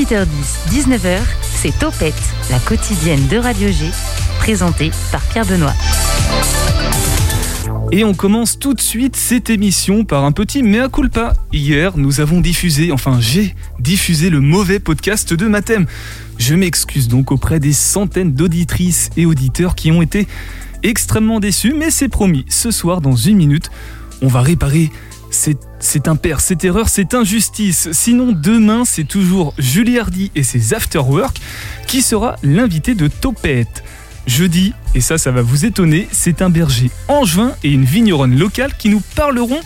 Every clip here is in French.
18h10, 19h, c'est Topette, la quotidienne de Radio G, présentée par Pierre Benoît. Et on commence tout de suite cette émission par un petit mea culpa. Hier, nous avons diffusé, enfin j'ai diffusé le mauvais podcast de Mathem. Je m'excuse donc auprès des centaines d'auditrices et auditeurs qui ont été extrêmement déçus, mais c'est promis, ce soir, dans une minute, on va réparer c'est un père, cette erreur, cette injustice. Sinon, demain, c'est toujours Julie Hardy et ses Afterwork qui sera l'invité de Topette. Jeudi, et ça, ça va vous étonner, c'est un berger angevin et une vigneronne locale qui nous parleront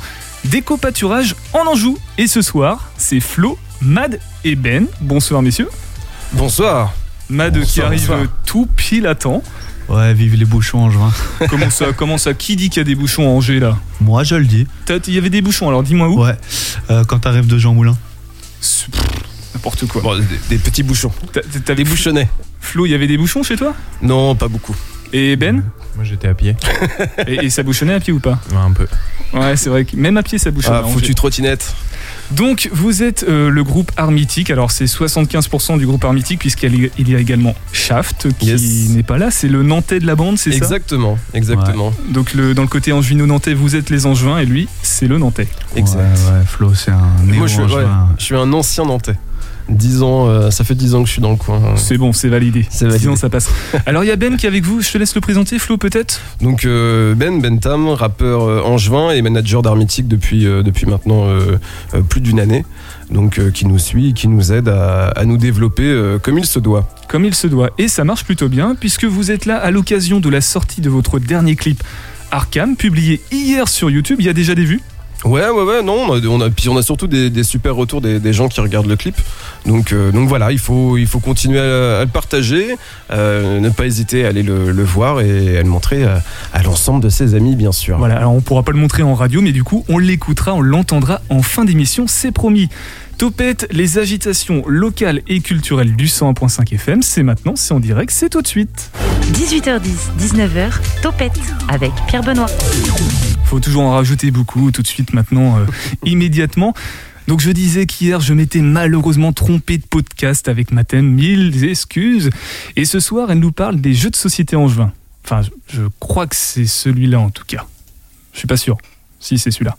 d'éco-pâturage en Anjou. Et ce soir, c'est Flo, Mad et Ben. Bonsoir, messieurs. Bonsoir. Mad qui arrive tout pile à temps. Ouais, vive les bouchons en juin. comment ça Comment ça Qui dit qu'il y a des bouchons en Angers là? Moi, je le dis. Il y avait des bouchons, alors dis-moi où? Ouais, euh, quand t'arrives de Jean Moulin. N'importe quoi. Bon, des, petits bouchons. T'as des bouchonnets. Flo, il y avait des bouchons chez toi? Non, pas beaucoup. Et Ben Moi j'étais à pied. et, ça bouchonnait à pied ou pas Ouais, un peu. Ouais, c'est vrai que même à pied ça bouchonne. Ah, foutu trottinette. Donc vous êtes euh, le groupe Armitique, alors c'est 75% du groupe Armitique puisqu'il y a également Shaft qui n'est pas là, c'est le Nantais de la bande, c'est ça? Exactement, exactement. Donc le, dans le côté angevino-nantais, vous êtes les Angevins et lui c'est le Nantais. Exact. Ouais, Flo c'est un Moi je je suis un ancien Nantais. 10 ans, euh, ça fait 10 ans que je suis dans le coin. C'est bon, c'est validé. C'est validé. 10 ans, ça passe. Alors il y a Ben qui est avec vous, je te laisse le présenter, Flo peut-être Donc euh, Ben Bentam, rappeur euh, angevin et manager d'Armitique depuis, depuis maintenant plus d'une année. Donc qui nous suit, qui nous aide à, à nous développer comme il se doit. Comme il se doit. Et ça marche plutôt bien puisque vous êtes là à l'occasion de la sortie de votre dernier clip Arkham, publié hier sur YouTube. Il y a déjà des vues? Ouais, ouais, ouais, non, on a, puis on a surtout des, super retours des, gens qui regardent le clip. Donc, euh, donc voilà, il faut, il faut continuer à, le partager, euh, ne pas hésiter à aller le, voir et à le montrer à, l'ensemble de ses amis, bien sûr. Voilà, alors on pourra pas le montrer en radio, mais du coup, on l'écoutera, on l'entendra en fin d'émission, c'est promis. Topette, les agitations locales et culturelles du 101.5 FM, c'est maintenant, c'est en direct, c'est tout de suite. 18h10, 19h, Topette avec Pierre Benoît. Faut toujours en rajouter beaucoup, tout de suite maintenant, euh, immédiatement. Donc je disais qu'hier je m'étais malheureusement trompé de podcast avec ma thème, mille excuses. Et ce soir elle nous parle des jeux de société en juin. Enfin je crois que c'est celui-là en tout cas. Je suis pas sûr. Si c'est celui-là.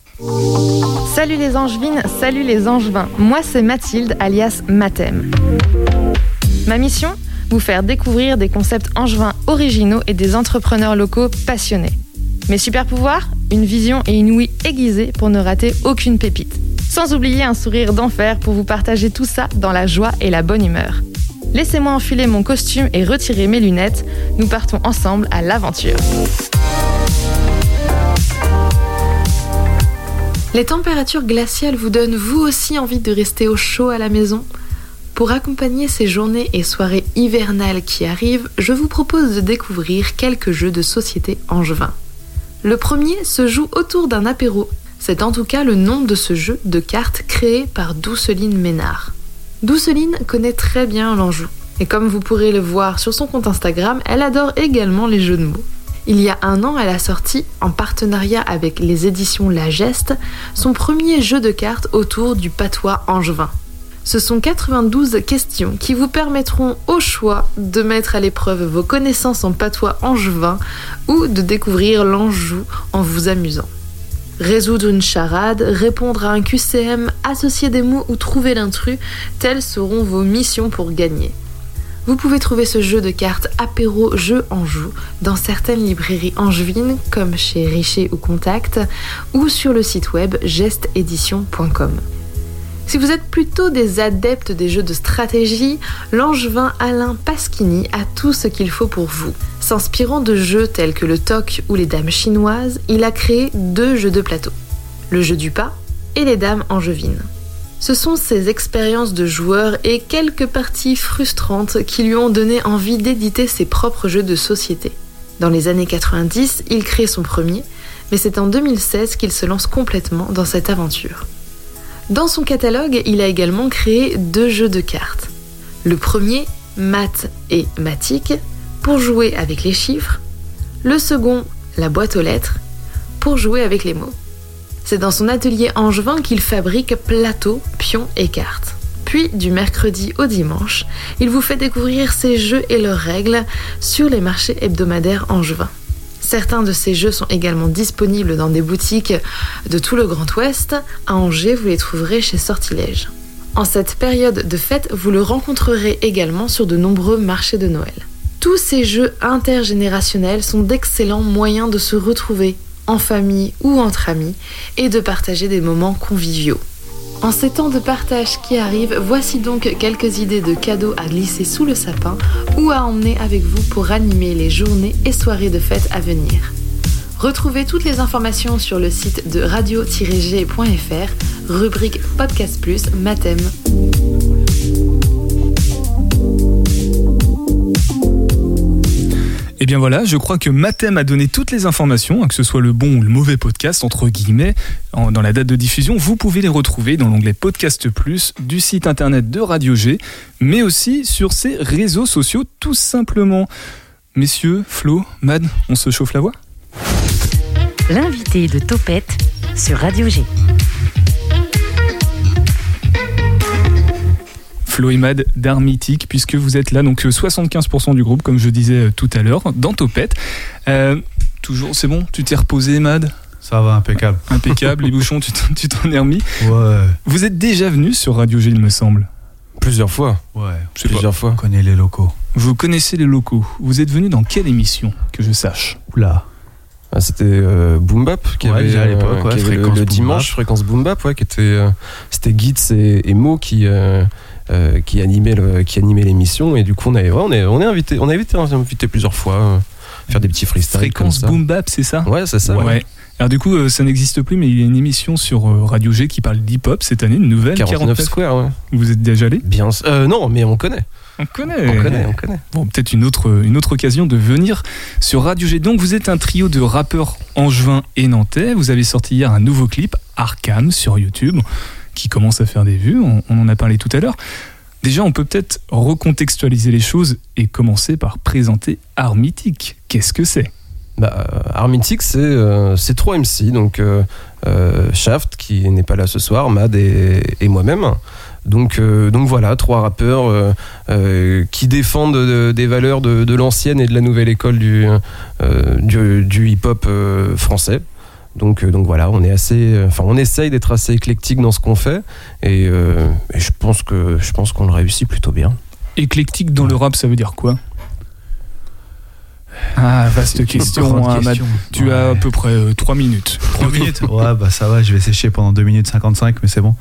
Salut les angevines, salut les angevins. Moi c'est Mathilde alias Mathem. Ma mission Vous faire découvrir des concepts angevins originaux et des entrepreneurs locaux passionnés. Mes super pouvoirs Une vision et une ouïe aiguisée pour ne rater aucune pépite. Sans oublier un sourire d'enfer pour vous partager tout ça dans la joie et la bonne humeur. Laissez-moi enfiler mon costume et retirer mes lunettes. Nous partons ensemble à l'aventure. Les températures glaciales vous donnent vous aussi envie de rester au chaud à la maison Pour accompagner ces journées et soirées hivernales qui arrivent, je vous propose de découvrir quelques jeux de société angevin. Le premier se joue autour d'un apéro. C'est en tout cas le nom de ce jeu de cartes créé par Douceline Ménard. Douceline connaît très bien l'Anjou. Et comme vous pourrez le voir sur son compte Instagram, elle adore également les jeux de mots. Il y a un an, elle a sorti, en partenariat avec les éditions La Geste, son premier jeu de cartes autour du patois angevin. Ce sont 92 questions qui vous permettront au choix de mettre à l'épreuve vos connaissances en patois angevin ou de découvrir l'Anjou en vous amusant. Résoudre une charade, répondre à un QCM, associer des mots ou trouver l'intrus, telles seront vos missions pour gagner. Vous pouvez trouver ce jeu de cartes apéro jeu en joue dans certaines librairies angevines comme chez Richer ou Contact ou sur le site web gesteedition.com. Si vous êtes plutôt des adeptes des jeux de stratégie, l'angevin Alain Pasquini a tout ce qu'il faut pour vous. S'inspirant de jeux tels que le toc ou les dames chinoises, il a créé deux jeux de plateau. Le jeu du pas et les dames angevines. Ce sont ces expériences de joueurs et quelques parties frustrantes qui lui ont donné envie d'éditer ses propres jeux de société. Dans les années 90, il crée son premier, mais c'est en 2016 qu'il se lance complètement dans cette aventure. Dans son catalogue, il a également créé deux jeux de cartes. Le premier, Math et Matic, pour jouer avec les chiffres. Le second, la boîte aux lettres, pour jouer avec les mots. C'est dans son atelier angevin qu'il fabrique plateaux, pions et cartes. Puis, du mercredi au dimanche, il vous fait découvrir ces jeux et leurs règles sur les marchés hebdomadaires angevins. Certains de ces jeux sont également disponibles dans des boutiques de tout le Grand Ouest. À Angers, vous les trouverez chez Sortilège. En cette période de fête, vous le rencontrerez également sur de nombreux marchés de Noël. Tous ces jeux intergénérationnels sont d'excellents moyens de se retrouver en famille ou entre amis et de partager des moments conviviaux. En ces temps de partage qui arrivent, voici donc quelques idées de cadeaux à glisser sous le sapin ou à emmener avec vous pour animer les journées et soirées de fête à venir. Retrouvez toutes les informations sur le site de radio-g.fr, rubrique Podcast Plus, Mathème. Et Eh bien voilà, je crois que Mathem a donné toutes les informations, hein, que ce soit le bon ou le mauvais podcast, entre guillemets, dans la date de diffusion. Vous pouvez les retrouver dans l'onglet Podcast Plus du site internet de Radio G, mais aussi sur ses réseaux sociaux, tout simplement. Messieurs, Flo, Mad, on se chauffe la voix? L'invité de Topette sur Radio G. Flo et Mad d'Art Mythique, puisque vous êtes là, donc euh, 75% du groupe, comme je disais euh, tout à l'heure, dans Topette. Euh, toujours, c'est bon? Tu t'es reposé, Mad? Ça va, impeccable. Impeccable, les bouchons, tu t'en- tu t'en es remis. Ouais, Vous êtes déjà venu sur Radio G, il me semble. Plusieurs fois. ouais. Pas. Plusieurs fois. On connaît les locaux. Vous connaissez les locaux. Vous êtes venu dans quelle émission Que je sache? Oula. Ah, c'était euh, Boom Bap qui Ouais, avait, déjà à l'époque, euh, ouais, qui avait le, Fréquence le Boom dimanche Bap. fréquence Boom Bap ouais, qui était euh, c'était Gitz et, et Mo qui euh, euh, qui animait le qui animait l'émission et du coup on est on est on est invité on a été invité plusieurs fois euh, faire des petits freestyles Fréquence comme ça. Boom Bap, c'est ça Ouais, c'est ça. Ouais. Alors du coup, euh, ça n'existe plus, mais il y a une émission sur euh, Radio G qui parle d'hip-hop cette année, une nouvelle 49, 49. Square, ouais. Vous êtes déjà allé Bien. Euh, non, mais on connaît. On connaît. On connaît, on connaît. Bon, peut-être une autre, une autre occasion de venir sur Radio G. Donc, vous êtes un trio de rappeurs angevins et nantais. Vous avez sorti hier un nouveau clip, Arkham, sur YouTube, qui commence à faire des vues. On, en a parlé tout à l'heure. Déjà, on peut peut-être recontextualiser les choses et commencer par présenter Mythique. Qu'est-ce que c'est? Bah, euh, Armitic, c'est euh, trois MC, donc euh, euh, Shaft, qui n'est pas là ce soir, Mad et, moi-même. Donc, donc voilà, trois rappeurs qui défendent des valeurs de, l'ancienne et de la nouvelle école du, du, hip-hop français. Donc, euh, donc voilà, on est assez, euh, enfin on essaye d'être assez éclectique dans ce qu'on fait et, euh, et je pense que je pense qu'on le réussit plutôt bien. Éclectique dans le rap, ça veut dire quoi? Ah, vaste question, hein. Tu Ouais. as à peu près 3 minutes. 3 minutes Ouais, bah ça va, je vais sécher pendant 2 minutes 55, mais c'est bon.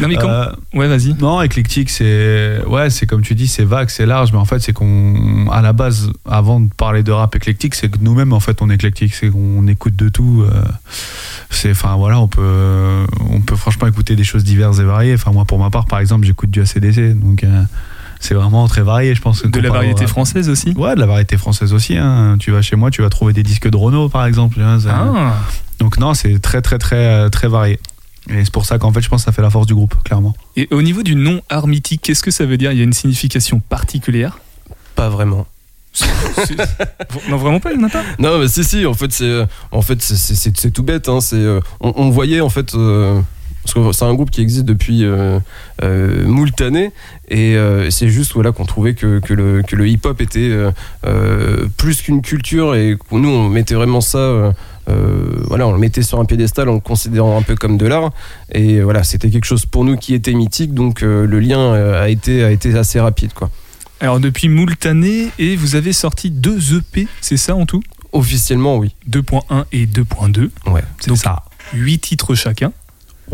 Non, mais comment Euh, Ouais, vas-y. non, éclectique, c'est. Ouais, c'est comme tu dis, c'est vague, c'est large, mais en fait, c'est qu'on. À la base, avant de parler de rap éclectique, c'est que nous-mêmes, en fait, on est éclectique, c'est qu'on écoute de tout. euh, C'est. Enfin, voilà, on peut. On peut franchement écouter des choses diverses et variées. Enfin, moi, pour ma part, par exemple, j'écoute du ACDC, donc euh, c'est vraiment très varié, je pense. que De la variété française aussi Ouais, de la variété française aussi. hein. Tu vas chez moi, tu vas trouver des disques de Renault, par exemple. hein, Ah, Donc non, c'est très très très euh, très varié. Et c'est pour ça qu'en fait, je pense que ça fait la force du groupe, clairement. Et au niveau du nom art mythique, qu'est-ce que ça veut dire? Il y a une signification particulière? Pas vraiment. Non, vraiment pas, il n'y en a pas? Non, mais si, si, en fait, c'est, euh, en fait, c'est, tout bête. Hein, c'est, euh, on, on voyait, en fait, euh, parce que c'est un groupe qui existe depuis euh, euh, moult années, et euh, c'est juste voilà, qu'on trouvait que, que le, que le hip-hop était euh, plus qu'une culture, et que nous, on mettait vraiment ça. voilà, on le mettait sur un piédestal en le considérant un peu comme de l'art. Et voilà, c'était quelque chose pour nous qui était mythique, donc le lien a, été, a été assez rapide. Quoi. Alors, depuis moult années, et vous avez sorti deux EP, c'est ça en tout? Officiellement, oui. 2.1 et 2.2, Ouais. C'est ça. 8 titres chacun,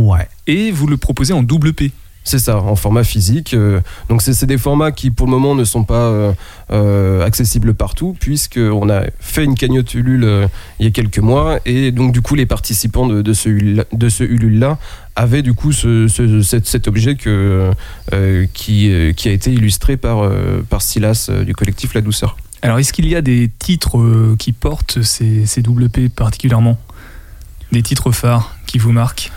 Ouais. et vous le proposez en double P. C'est ça, en format physique. euh, donc c'est des formats qui pour le moment ne sont pas euh, euh, accessibles partout puisqu'on a fait une cagnotte Ulule euh, il y a quelques mois et donc du coup les participants de, de ce de ce Ulule là avaient du coup ce, ce- cet, cet objet que, qui, qui a été illustré par, par Silas du collectif La Douceur. Alors, est-ce qu'il y a des titres qui portent ces, ces double P particulièrement? Des titres phares qui vous marquent?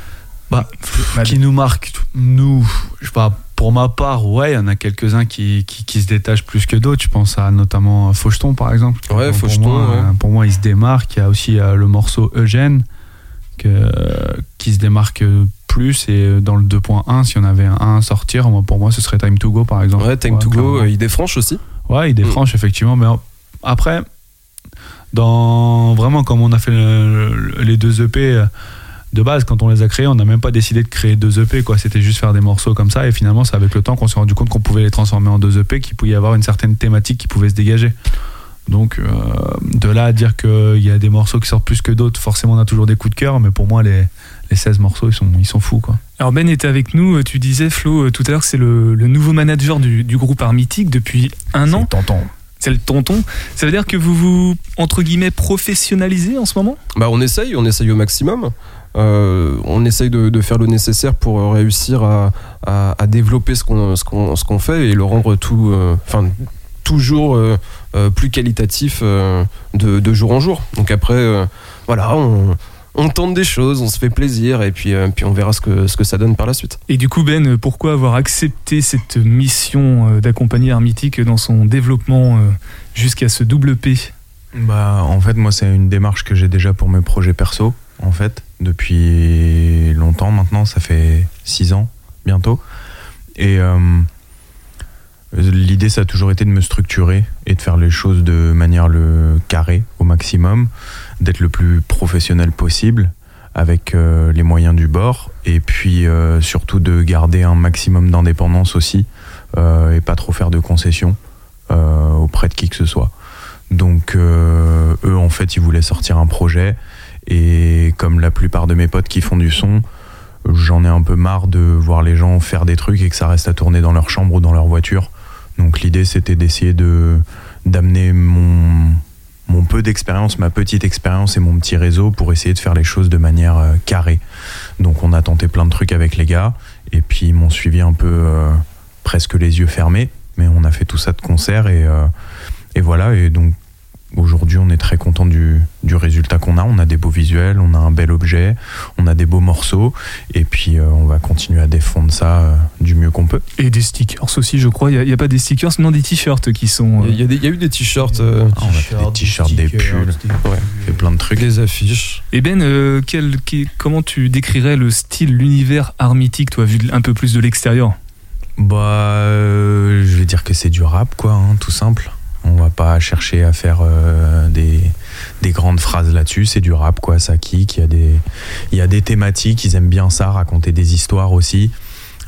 Bah. Qui nous marque, nous, je sais pas, pour ma part, ouais, il y en a quelques-uns qui, qui, qui se détachent plus que d'autres. Je pense à notamment Faucheton, par exemple. Ouais, Pour Faucheton, moi, ouais. euh, Pour moi, il se démarque. Il y a aussi euh, le morceau Eugène, que, qui se démarque euh, plus. Et dans le 2.1, si on avait un à sortir, moi, pour moi, ce serait Time to Go, par exemple. Ouais, Time to Go, euh, idée franche aussi. Ouais, idée Mm. franche, effectivement. Mais après, dans vraiment comme on a fait le- le- les deux EP euh, de base, quand on les a créés, on n'a même pas décidé de créer deux EP. quoi. C'était juste faire des morceaux comme ça. Et finalement, c'est avec le temps qu'on s'est rendu compte qu'on pouvait les transformer en deux EP, qu'il pouvait y avoir une certaine thématique qui pouvait se dégager. Donc, euh, de là à dire qu'il y a des morceaux qui sortent plus que d'autres, forcément, on a toujours des coups de cœur. Mais pour moi, les, les 16 morceaux, ils sont, ils sont fous. Quoi. Alors Ben était avec nous, euh, tu disais Flo euh, tout à l'heure que c'est le, le nouveau manager du, du groupe Armitique depuis un an. Tonton. C'est le tonton. Ça veut dire que vous vous, entre guillemets, professionnalisez en ce moment? Bah, on essaye, on essaye au maximum. Euh, on essaye de, de faire le nécessaire pour euh, réussir à, à- à développer ce qu'on ce qu'on ce qu'on fait et le rendre tout, euh, enfin toujours euh, euh, plus qualitatif euh, de, de jour en jour. Donc après, euh, voilà, on, on tente des choses, on se fait plaisir et puis euh, puis on verra ce que ce que ça donne par la suite. Et du coup Ben, pourquoi avoir accepté cette mission euh, d'accompagner Armitique dans son développement euh, jusqu'à ce double P? Bah, en fait, moi, c'est une démarche que j'ai déjà pour mes projets perso, en fait, depuis longtemps maintenant, ça fait six ans bientôt. Et euh, l'idée, ça a toujours été de me structurer et de faire les choses de manière le carré au maximum, d'être le plus professionnel possible avec euh, les moyens du bord, et puis euh, surtout de garder un maximum d'indépendance aussi, et pas trop faire de concessions auprès de qui que ce soit. Donc eux en fait ils voulaient sortir un projet et comme la plupart de mes potes qui font du son, j'en ai un peu marre de voir les gens faire des trucs et que ça reste à tourner dans leur chambre ou dans leur voiture. Donc l'idée c'était d'essayer de d'amener mon mon peu d'expérience, ma petite expérience et mon petit réseau pour essayer de faire les choses de manière euh, carrée. Donc on a tenté plein de trucs avec les gars et puis ils m'ont suivi un peu euh, presque les yeux fermés, mais on a fait tout ça de concert et euh, et voilà, et donc aujourd'hui on est très content du, du résultat qu'on a. On a des beaux visuels, on a un bel objet, on a des beaux morceaux, et puis euh, on va continuer à défendre ça euh, du mieux qu'on peut. Et des stickers aussi, je crois. Il n'y a, pas des stickers, non des t-shirts qui sont. euh, Il y, a des- il y a eu des t-shirts, euh, Ah, on a fait des t-shirts, des pulls, ouais, on fait plein de trucs. des affiches. Et Ben, euh, quel- qui- comment tu décrirais le style, l'univers armitique, toi, vu un peu plus de l'extérieur? Bah, euh, je vais dire que c'est du rap, quoi, hein, tout simple. On va pas chercher à faire euh, des, des grandes phrases là-dessus. C'est du rap, quoi. Ça kick. Il y a des, il y a des thématiques. Ils aiment bien ça, raconter des histoires aussi,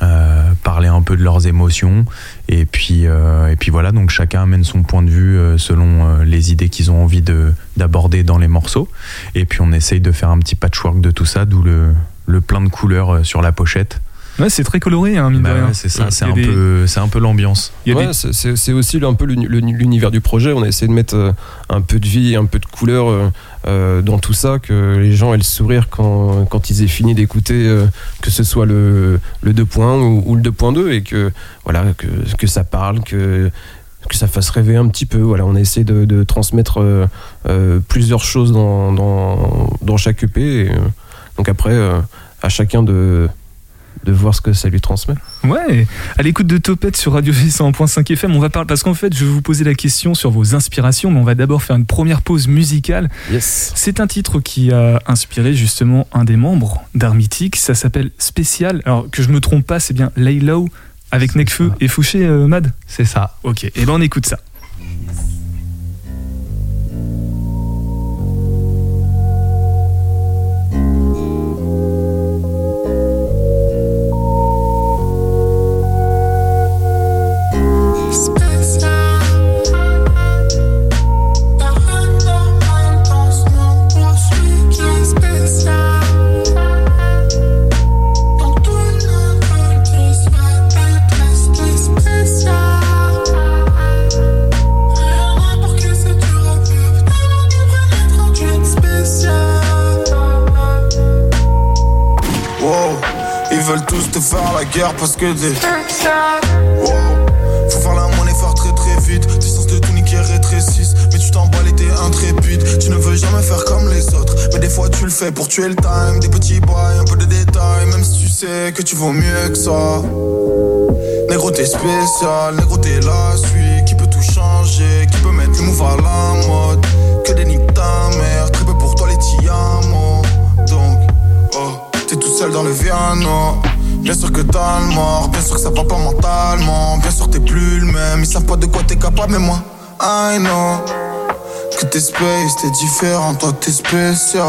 euh, parler un peu de leurs émotions. Et puis, euh, et puis voilà. Donc chacun amène son point de vue selon les idées qu'ils ont envie de d'aborder dans les morceaux. Et puis on essaye de faire un petit patchwork de tout ça, d'où le le plein de couleurs sur la pochette. Ouais, c'est très coloré, hein, mine Bah de rien. ouais, c'est ça, c'est a un, des- peu, c'est un peu l'ambiance. Ouais, des- c'est- aussi un peu l'uni- l'uni- l'univers du projet. On a essayé de mettre euh, un peu de vie, un peu de couleur euh, euh, dans tout ça, que les gens aient le sourire quand, quand ils aient fini d'écouter, euh, que ce soit le, le 2.1 ou, ou le 2.2, et que, voilà, que, que ça parle, que, que ça fasse rêver un petit peu. Voilà, on a essayé de, de transmettre euh, euh, plusieurs choses dans, dans, dans chaque EP. et, euh, donc après, euh, à chacun de, de voir ce que ça lui transmet. Ouais, à l'écoute de Topette sur Radio G 101.5 FM, on va parler parce qu'en fait, je vais vous poser la question sur vos inspirations, mais on va d'abord faire une première pause musicale. Yes. C'est un titre qui a inspiré justement un des membres d'Armitique, ça s'appelle Spécial. Alors que je me trompe pas, c'est bien Lay Low avec Necfeu et Fouché euh, Mad. C'est ça. Ok, et ben on écoute ça. Parce que. Wow, faut faire la monnaie, faire très très vite. Distance de tout niquer rétrécissent. Mais tu t'emballes et t'es intrépide. Tu ne veux jamais faire comme les autres. Mais des fois tu le fais pour tuer le time. Des petits bails, un peu de détails. Même si tu sais que tu vaux mieux que ça. Négro t'es spécial, négro t'es la que ça va pas mentalement. Bien sûr t'es plus le même, ils savent pas de quoi t'es capable, mais moi, I know. Que t'es space, t'es différent, toi t'es spécial.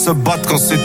Se battent quand c'était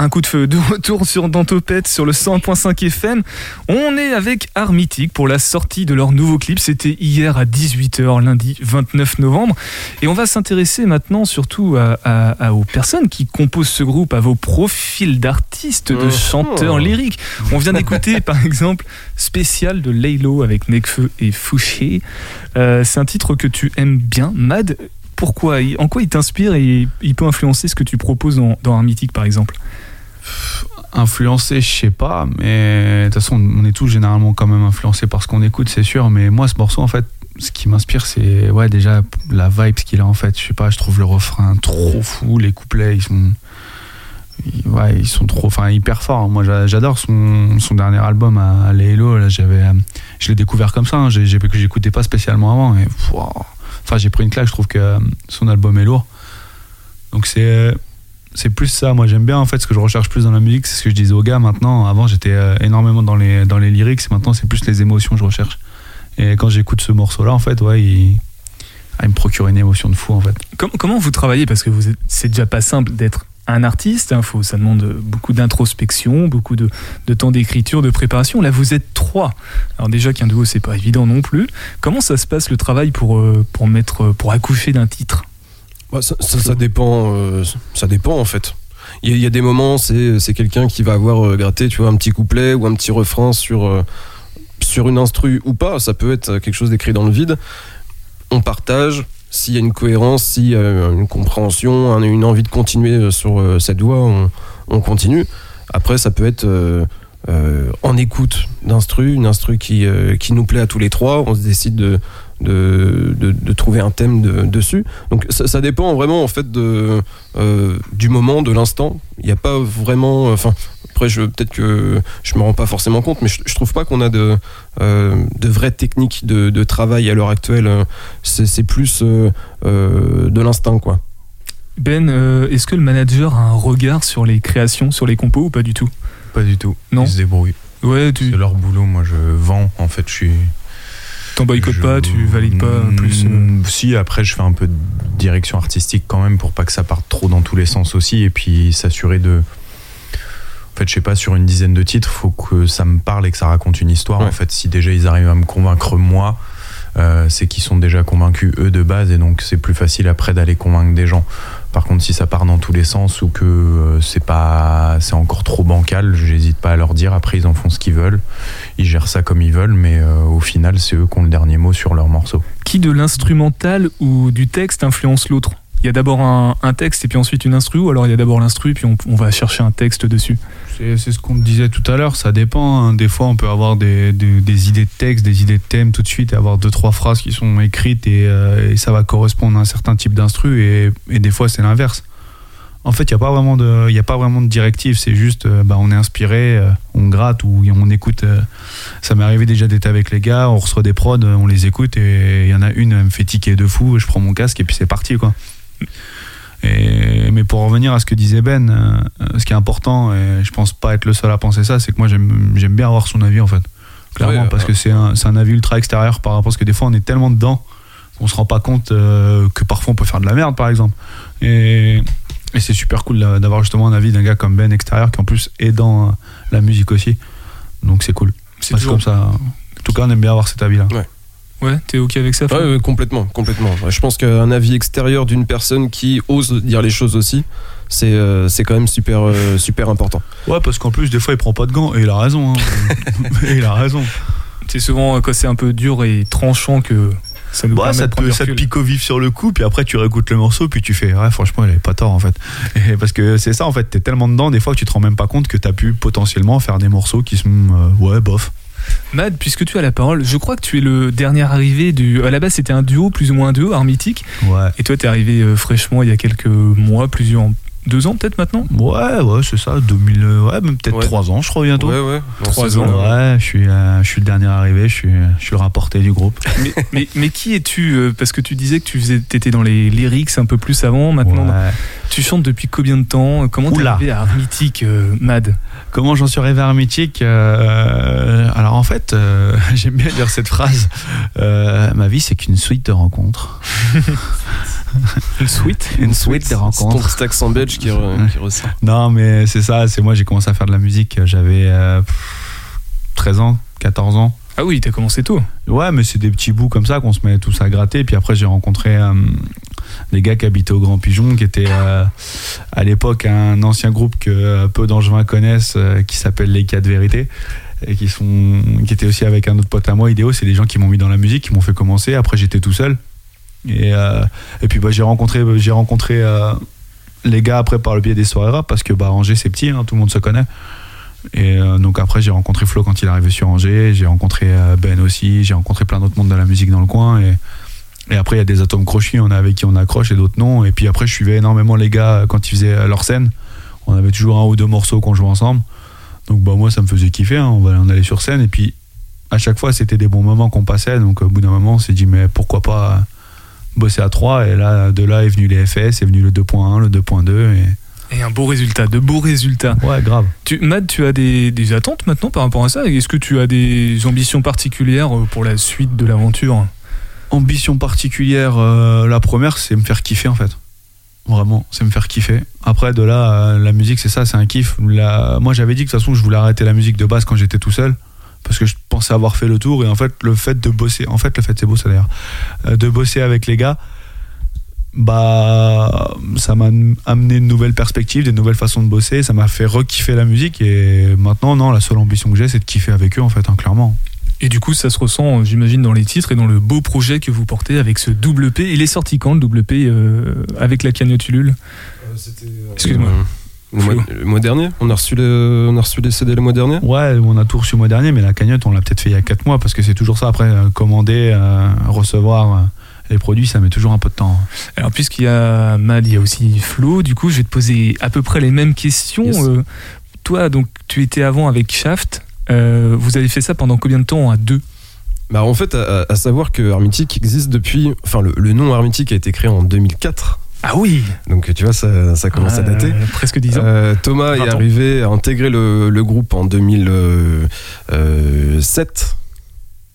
un coup de feu de retour sur Dantopette sur le 100.5 FM. On est avec Armitic pour la sortie de leur nouveau clip. C'était hier à 18h, lundi 29 novembre. Et on va s'intéresser maintenant surtout à, aux personnes qui composent ce groupe, à vos profils d'artistes, de oh. chanteurs lyriques. On vient d'écouter par exemple Spécial de Laylo avec Nekfeu et Fouché. Euh, c'est un titre que tu aimes bien, Mad pourquoi? En quoi il t'inspire et il peut influencer ce que tu proposes dans, dans un mythique par exemple? Influencé, je sais pas, mais de toute façon, on est tous généralement quand même influencés par ce qu'on écoute, c'est sûr. Mais moi, ce morceau, en fait, ce qui m'inspire, c'est ouais, déjà la vibe qu'il a en fait. Je sais pas, je trouve le refrain trop fou, les couplets, ils sont. Ouais, ils sont trop, enfin hyper forts. Moi, j'adore son, son, dernier album à, Lélo. Là, j'avais, je l'ai découvert comme ça. Hein. J'ai, j'écoutais pas spécialement avant. Enfin, j'ai pris une claque. Je trouve que son album est lourd. Donc c'est, c'est plus ça. Moi, j'aime bien en fait ce que je recherche plus dans la musique, c'est ce que je disais aux gars maintenant. Avant, j'étais euh, énormément dans les, dans les lyrics, maintenant, c'est plus les émotions que je recherche. Et quand j'écoute ce morceau-là, en fait, ouais, il, ah, me procure une émotion de fou, en fait. Comment, comment vous travaillez? Parce que c'est déjà pas simple d'être un artiste, hein, faut, ça demande beaucoup d'introspection, beaucoup de, de temps d'écriture, de préparation. Là, vous êtes trois. Alors déjà qu'un duo, c'est pas évident non plus. Comment ça se passe le travail pour, euh, pour, mettre, pour accoucher d'un titre? Bah, ça, ça, dépend, euh, ça dépend en fait. Il y, a des moments, c'est quelqu'un qui va avoir euh, gratté, tu vois, un petit couplet ou un petit refrain sur, euh, sur une instru ou pas. Ça peut être quelque chose d'écrit dans le vide. On partage. S'il y a une cohérence, s'il y a une compréhension, une envie de continuer sur cette voie, on, on, continue. Après, ça peut être en écoute d'instru, une instru qui, qui nous plaît à tous les trois. On se décide de, de, de, trouver un thème dessus. Donc ça, dépend vraiment en fait de, euh, du moment, de l'instant. Il n'y a pas vraiment. Enfin, après, peut-être que je me rends pas forcément compte, mais je, je trouve pas qu'on a de, euh, de vraies techniques de, de travail à l'heure actuelle. C'est plus euh, de l'instinct, quoi. Ben, est-ce que le manager a un regard sur les créations, sur les compos ou pas du tout? Pas du tout. Non? Ils se débrouillent. Ouais, tu... C'est leur boulot. Moi, je vends. En fait, je suis T'en boycottes pas, tu valides pas plus euh Si, après, je fais un peu de direction artistique quand même pour pas que ça parte trop dans tous les sens aussi et puis s'assurer de. En fait, je sais pas, sur une dizaine de titres, faut que ça me parle et que ça raconte une histoire. En fait, si déjà ils arrivent à me convaincre moi, euh, c'est qu'ils sont déjà convaincus eux de base et donc c'est plus facile après d'aller convaincre des gens. Par contre, si ça part dans tous les sens ou que euh, c'est pas, c'est encore trop bancal, j'hésite pas à leur dire. Après, ils en font ce qu'ils veulent, ils gèrent ça comme ils veulent, mais euh, au final, c'est eux qui ont le dernier mot sur leur morceau. Qui de l'instrumental ou du texte influence l'autre? Il y a d'abord un, texte et puis ensuite une instru, ou alors il y a d'abord l'instru et puis on, va chercher un texte dessus? C'est ce qu'on disait tout à l'heure, ça dépend. hein. Des fois, on peut avoir des, idées de texte, des idées de thème tout de suite, et avoir deux, trois phrases qui sont écrites et, euh, et ça va correspondre à un certain type d'instru, et, des fois, c'est l'inverse. En fait, il n'y a, pas vraiment de- a pas vraiment de directive, c'est juste, euh, bah, on est inspiré, euh, on gratte ou on écoute. ça m'est arrivé déjà d'être avec les gars, on reçoit des prods, on les écoute, et il y en a une, elle me fait tiquer de fou, je prends mon casque et puis c'est parti, quoi. Et, mais pour revenir à ce que disait Ben, euh, ce qui est important, et je pense pas être le seul à penser ça, c'est que moi j'aime bien avoir son avis en fait. Clairement, parce ouais. que c'est un, avis ultra extérieur par rapport à ce que des fois on est tellement dedans qu'on se rend pas compte euh, que parfois on peut faire de la merde par exemple. Et, et c'est super cool d'a- d'avoir justement un avis d'un gars comme Ben extérieur qui en plus est dans euh, la musique aussi. Donc c'est cool. C'est comme ça, en tout cas on aime bien avoir cet avis là. Ouais, t'es ok avec ça Ouais, ouais, complètement, complètement. Ouais, Je pense qu'un avis extérieur d'une personne qui ose dire les choses aussi, c'est euh, c'est quand même super, euh, super important. Ouais, parce qu'en plus des fois il prend pas de gants et il a raison. hein. et il a raison. C'est souvent euh, quand c'est un peu dur et tranchant que ça nous Bah, permet ça, de te, ça te pique au vif sur le coup, puis après tu réécoutes le morceau, puis tu fais ouais, franchement, il avait pas tort en fait. Et parce que c'est ça en fait, t'es tellement dedans, des fois que tu te rends même pas compte que t'as pu potentiellement faire des morceaux qui sont euh, ouais, bof. Mad, puisque tu as la parole, je crois que tu es le dernier arrivé du. À la base, c'était un duo, plus ou moins un duo, Armitique. Ouais. Et toi, t'es arrivé euh, fraîchement il y a quelques mois, plusieurs. Deux ans peut-être maintenant Ouais, ouais, c'est ça, 2000, euh, ouais, même peut-être Ouais. 3 ans, je crois bientôt. Ouais, ouais. Trois ans. Ouais, je suis, euh, je suis le dernier arrivé, je suis, je suis le rapporté du groupe. mais, mais, mais qui es-tu euh, Parce que tu disais que tu faisais, étais dans les lyrics un peu plus avant, maintenant. Ouais. Tu chantes depuis combien de temps Comment t'es Oula. arrivé à euh, Mad? Comment j'en suis arrivé à Mythique Euh, Alors en fait, euh, j'aime bien dire cette phrase. Euh, ma vie, c'est qu'une suite de rencontres. Une suite? Une suite de C'est ton rencontres. accent belge qui, re- qui ressort. Non, mais c'est ça, c'est moi, j'ai commencé à faire de la musique, j'avais euh, pff, 13 ans, 14 ans. Ah oui, t'as commencé tôt. Ouais, mais c'est des petits bouts comme ça qu'on se met tous à gratter. Puis après, j'ai rencontré euh, des gars qui habitaient au Grand Pigeon, qui étaient euh, à l'époque un ancien groupe que euh, peu d'angevins connaissent, euh, qui s'appelle Les Quatre Vérités. Et qui, sont, qui étaient aussi avec un autre pote à moi, Idéo. C'est des gens qui m'ont mis dans la musique, qui m'ont fait commencer. Après, j'étais tout seul. Et, euh, et puis, bah, j'ai rencontré, j'ai rencontré euh, les gars après par le biais des soirées rap, parce que bah, Angers, c'est petit, hein, tout le monde se connaît. Et euh, donc après j'ai rencontré Flo quand il est arrivé sur Angers, j'ai rencontré euh, Ben aussi, j'ai rencontré plein d'autres mondes de la musique dans le coin et, et après il y a des atomes crochus, on a avec qui on accroche et d'autres non et puis après je suivais énormément les gars quand ils faisaient euh, leur scène, on avait toujours un ou deux morceaux qu'on jouait ensemble donc bah moi ça me faisait kiffer, hein. on, allait sur scène et puis à chaque fois c'était des bons moments qu'on passait donc au bout d'un moment on s'est dit mais pourquoi pas euh, bosser à trois et là de là est venu les FS, est venu le 2.1, le 2.2 et Et un beau résultat, de beaux résultats. ouais grave. Tu, Mad, tu as des, des attentes maintenant par rapport à ça? Est-ce que tu as des ambitions particulières euh, pour la suite de l'aventure? Ambition particulière, euh, la première, c'est me faire kiffer en fait. Vraiment, c'est me faire kiffer. Après, de là, euh, la musique, c'est ça, c'est un kiff. La- Moi, j'avais dit que de toute façon, je voulais arrêter la musique de base quand j'étais tout seul. Parce que je pensais avoir fait le tour. Et en fait, le fait de bosser, en fait, le fait, c'est beau ça d'ailleurs, euh, de bosser avec les gars, bah, ça m'a amené une nouvelle perspective, des nouvelles façons de bosser. Ça m'a fait re-kiffer la musique. Et maintenant, non, la seule ambition que j'ai, c'est de kiffer avec eux en fait, hein, clairement. Et du coup, ça se ressent, euh, j'imagine, dans les titres et dans le beau projet que vous portez avec ce double P. Il est sorti quand le double P euh, avec la cagnotte Ulule? Excuse-moi. Euh, Le mois, le mois dernier on a, reçu le, on a reçu les CD le mois dernier Ouais, on a tout reçu le mois dernier, mais la cagnotte, on l'a peut-être fait il y a 4 mois, parce que c'est toujours ça. Après, euh, commander, euh, recevoir euh, les produits, ça met toujours un peu de temps. Alors, puisqu'il y a Mad, il y a aussi Flo, du coup, je vais te poser à peu près les mêmes questions. Yes. Euh, toi, donc, tu étais avant avec Shaft. Euh, vous avez fait ça pendant combien de temps à deux? Bah en fait, à, à savoir que Armitic existe depuis. Enfin, le, le nom Armitic a été créé en 2004. Ah oui Donc tu vois, ça, ça commence à Euh, dater. Presque 10 ans. Euh, Thomas 20 est arrivé à intégrer le, le groupe en 2007.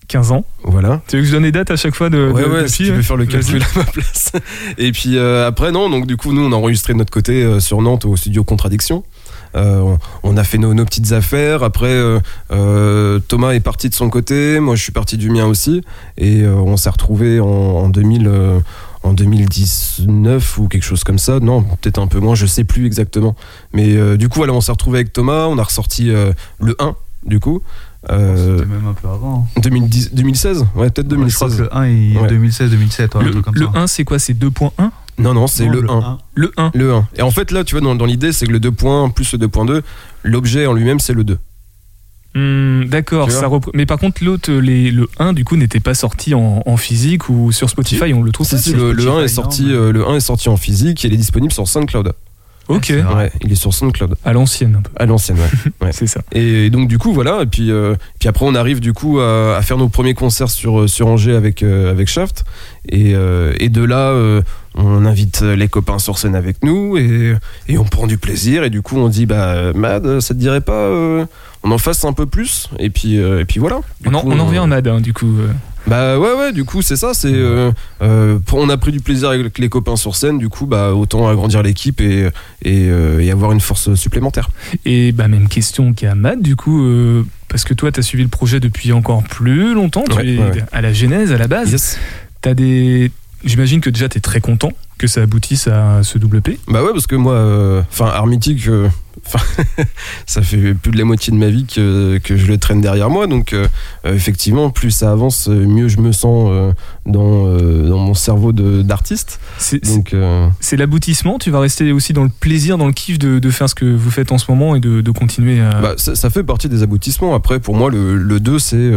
15 ans. Voilà. Tu veux que je donne les dates à chaque fois de, Ouais, de- ouais, si tu faire le calcul à ma place. Et puis euh, après, non, donc du coup, nous, on a enregistré de notre côté euh, sur Nantes au studio Contradiction. Euh, on, on a fait nos, nos petites affaires. Après, euh, euh, Thomas est parti de son côté, moi je suis parti du mien aussi. Et euh, on s'est retrouvés en, en 2000, euh, en 2019 ou quelque chose comme ça. Non, peut-être un peu moins, je sais plus exactement. Mais euh, du coup, voilà, on s'est retrouvé avec Thomas, on a ressorti euh, le 1, du coup. Euh, C'était même un peu avant. 2010, 2016 Ouais, peut-être Ouais, je crois 2016. que le 1 il Ouais. 2016-2017, un Le, truc comme le ça. 1, c'est quoi? C'est 2.1 Non, non, c'est le, 1. 1. Le 1. Le 1. Et en fait, là, tu vois, dans, dans l'idée, c'est que le 2.1 plus le 2.2, l'objet en lui-même, c'est le 2. Hmm, D'accord, ça mais par contre l'autre, les- le 1 du coup n'était pas sorti en, en physique ou sur Spotify, on le trouve Si, si, sur le, le 1 Spotify, est sorti, non, mais- euh, le 1 est sorti en physique et il est disponible sur SoundCloud. Ok. Ouais, il est sur SoundCloud. à l'ancienne un peu, À l'ancienne, ouais. Ouais. c'est ça. Et donc du coup voilà et puis euh, puis après on arrive du coup à, à faire nos premiers concerts sur euh, sur Angers avec euh, avec Shaft et euh, et de là euh, on invite les copains sur scène avec nous et et on prend du plaisir et du coup on dit bah Mad ça te dirait pas euh, on en fasse un peu plus et puis euh, et puis voilà Du On en, coup, on en euh, revient à Mad hein, du coup. euh. bah ouais ouais du coup c'est ça c'est euh, euh, on a pris du plaisir avec les copains sur scène du coup bah autant agrandir l'équipe et et, euh, et avoir une force supplémentaire Et bah même question qu'à Mad du coup, euh, parce que toi t'as suivi le projet depuis encore plus longtemps, tu Ouais, es ouais, à la genèse, à la base. Yes. T'as des, j'imagine que déjà t'es très content que ça aboutisse à ce double P. Bah ouais, parce que moi, euh, enfin, Armitic, euh, 'fin, ça fait plus de la moitié de ma vie que, que je le traîne derrière moi. Donc, euh, euh, effectivement, plus ça avance, mieux je me sens euh, dans, euh, dans mon cerveau d'artiste. C'est l'aboutissement. Tu vas rester aussi dans le plaisir, dans le kiff de, de faire ce que vous faites en ce moment et de, de continuer à. bah, ça, ça fait partie des aboutissements. Après, pour moi, le, le 2, c'est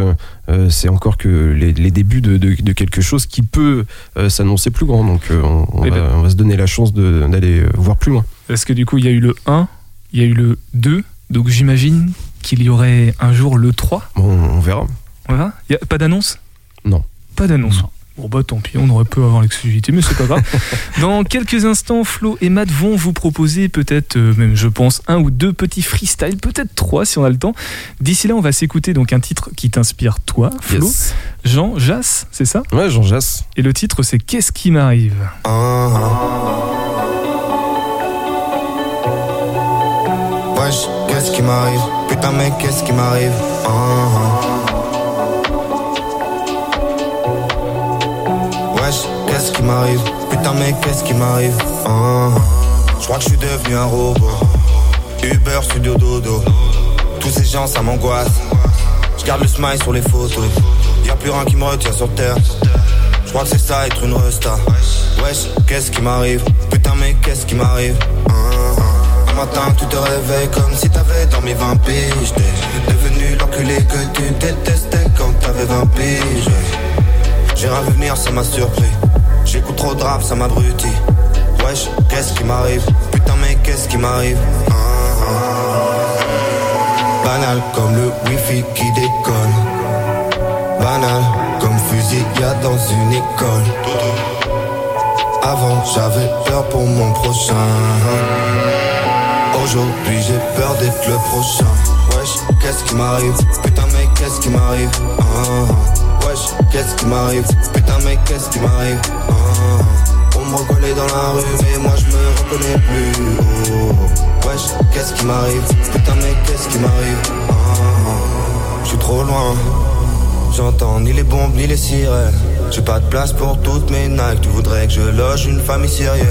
c'est encore que les, les débuts de, de- de quelque chose qui peut s'annoncer plus grand. Donc, on, on Eh va, ben. on va se donner la chance d'aller voir plus loin. Parce que du coup, il y a eu le 1, il y a eu le 2. Donc j'imagine qu'il y aurait un jour le 3. Bon, on verra. Voilà. Il y a pas d'annonce? Non. Pas d'annonce. Non. Bon bah tant pis, on aurait pu avoir l'exclusivité, mais c'est pas grave. Dans quelques instants, Flo et Matt vont vous proposer peut-être, euh, même je pense, un ou deux petits freestyles, peut-être trois si on a le temps. D'ici là, on va s'écouter donc un titre qui t'inspire toi, Flo. Yes. Jean Jass, c'est ça? Ouais, Jean Jass. Et le titre c'est Qu'est-ce qui m'arrive? Wesh, qu'est-ce qui m'arrive? Putain mec, qu'est-ce qui m'arrive? Ah, ah. Wesh, qu'est-ce qui m'arrive? Putain mec, qu'est-ce qui m'arrive? Ah, ah. Je crois que je suis devenu un robot. Uber, studio dodo. Tous ces gens, ça m'angoisse. Je garde le smile sur les photos. Y'a plus rien qui me retient sur terre. Je crois que c'est ça être une resta. Wesh, qu'est-ce qui m'arrive? Putain mec, qu'est-ce qui m'arrive? Ah, ah. Tu te réveilles comme si t'avais dormi 20 piges. Devenu l'enculé que tu détestais quand t'avais 20 piges. J'ai vu venir, ça m'a surpris. J'écoute trop de rap, ça m'abrutit. Wesh, qu'est-ce qui m'arrive? Putain mec, qu'est-ce qui m'arrive? Ah, ah. Banal comme le wifi qui décolle. Banal comme fusillade dans une école. Avant j'avais peur pour mon prochain Aujourd'hui j'ai peur d'être le prochain. Wesh, qu'est-ce qui m'arrive? Putain mec, qu'est-ce qui m'arrive? Ah, Wesh, qu'est-ce qui m'arrive? Putain mec, qu'est-ce qui m'arrive? Ah, On me reconnaît dans la rue mais moi je me reconnais plus. Oh, Wesh, qu'est-ce qui m'arrive? Putain mec, qu'est-ce qui m'arrive? Ah, Je suis trop loin. J'entends ni les bombes ni les sirènes. J'ai pas de place pour toutes mes Nike. Tu voudrais que je loge une famille syrienne.